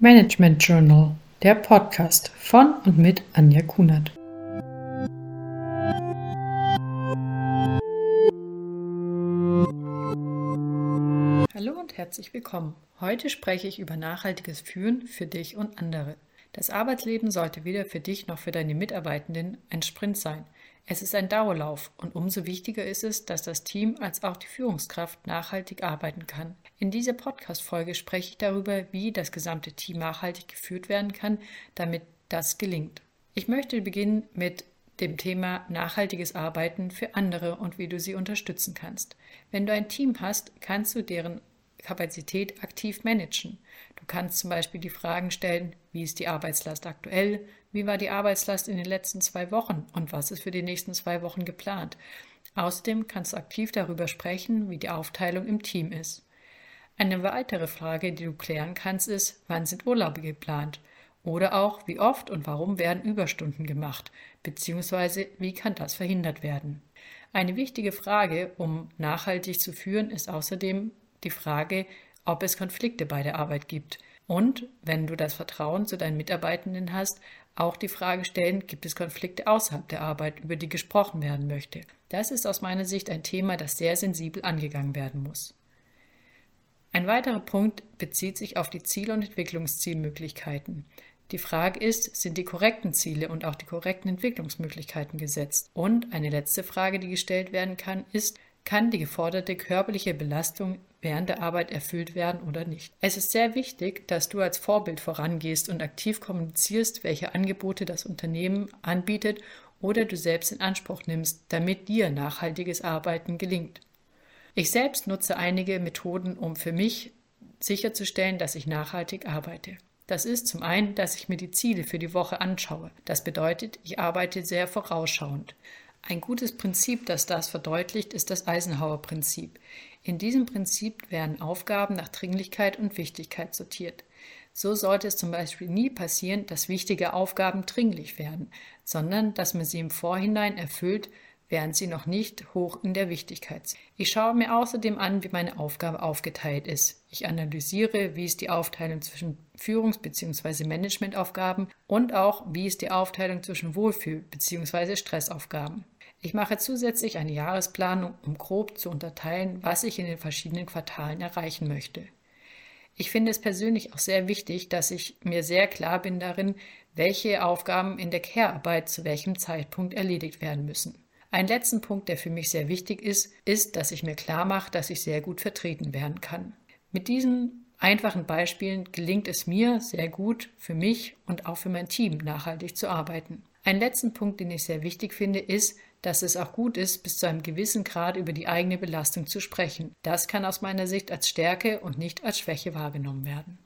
Management Journal, der Podcast von und mit Anja Kunert. Hallo und herzlich willkommen. Heute spreche ich über nachhaltiges Führen für dich und andere. Das Arbeitsleben sollte weder für dich noch für deine Mitarbeitenden ein Sprint sein. Es ist ein Dauerlauf und umso wichtiger ist es, dass das Team als auch die Führungskraft nachhaltig arbeiten kann. In dieser Podcast-Folge spreche ich darüber, wie das gesamte Team nachhaltig geführt werden kann, damit das gelingt. Ich möchte beginnen mit dem Thema nachhaltiges Arbeiten für andere und wie du sie unterstützen kannst. Wenn du ein Team hast, kannst du deren Kapazität aktiv managen. Du kannst zum Beispiel die Fragen stellen, wie ist die Arbeitslast aktuell, wie war die Arbeitslast in den letzten zwei Wochen und was ist für die nächsten zwei Wochen geplant. Außerdem kannst du aktiv darüber sprechen, wie die Aufteilung im Team ist. Eine weitere Frage, die du klären kannst, ist, wann sind Urlaube geplant? Oder auch, wie oft und warum werden Überstunden gemacht, beziehungsweise wie kann das verhindert werden? Eine wichtige Frage, um nachhaltig zu führen, ist außerdem, die Frage, ob es Konflikte bei der Arbeit gibt. Und, wenn du das Vertrauen zu deinen Mitarbeitenden hast, auch die Frage stellen, gibt es Konflikte außerhalb der Arbeit, über die gesprochen werden möchte. Das ist aus meiner Sicht ein Thema, das sehr sensibel angegangen werden muss. Ein weiterer Punkt bezieht sich auf die Ziel- und Entwicklungszielmöglichkeiten. Die Frage ist, sind die korrekten Ziele und auch die korrekten Entwicklungsmöglichkeiten gesetzt? Und eine letzte Frage, die gestellt werden kann, ist, kann die geforderte körperliche Belastung während der Arbeit erfüllt werden oder nicht. Es ist sehr wichtig, dass du als Vorbild vorangehst und aktiv kommunizierst, welche Angebote das Unternehmen anbietet oder du selbst in Anspruch nimmst, damit dir nachhaltiges Arbeiten gelingt. Ich selbst nutze einige Methoden, um für mich sicherzustellen, dass ich nachhaltig arbeite. Das ist zum einen, dass ich mir die Ziele für die Woche anschaue. Das bedeutet, ich arbeite sehr vorausschauend. Ein gutes Prinzip, das das verdeutlicht, ist das Eisenhower-Prinzip. In diesem Prinzip werden Aufgaben nach Dringlichkeit und Wichtigkeit sortiert. So sollte es zum Beispiel nie passieren, dass wichtige Aufgaben dringlich werden, sondern dass man sie im Vorhinein erfüllt, während sie noch nicht hoch in der Wichtigkeit sind. Ich schaue mir außerdem an, wie meine Aufgabe aufgeteilt ist. Ich analysiere, wie ist die Aufteilung zwischen Führungs- bzw. Managementaufgaben und auch, wie ist die Aufteilung zwischen Wohlfühl- bzw. Stressaufgaben. Ich mache zusätzlich eine Jahresplanung, um grob zu unterteilen, was ich in den verschiedenen Quartalen erreichen möchte. Ich finde es persönlich auch sehr wichtig, dass ich mir sehr klar bin darin, welche Aufgaben in der Care-Arbeit zu welchem Zeitpunkt erledigt werden müssen. Ein letzten Punkt, der für mich sehr wichtig ist, ist, dass ich mir klar mache, dass ich sehr gut vertreten werden kann. Mit diesen einfachen Beispielen gelingt es mir sehr gut für mich und auch für mein Team nachhaltig zu arbeiten. Ein letzten Punkt, den ich sehr wichtig finde, ist, dass es auch gut ist, bis zu einem gewissen Grad über die eigene Belastung zu sprechen. Das kann aus meiner Sicht als Stärke und nicht als Schwäche wahrgenommen werden.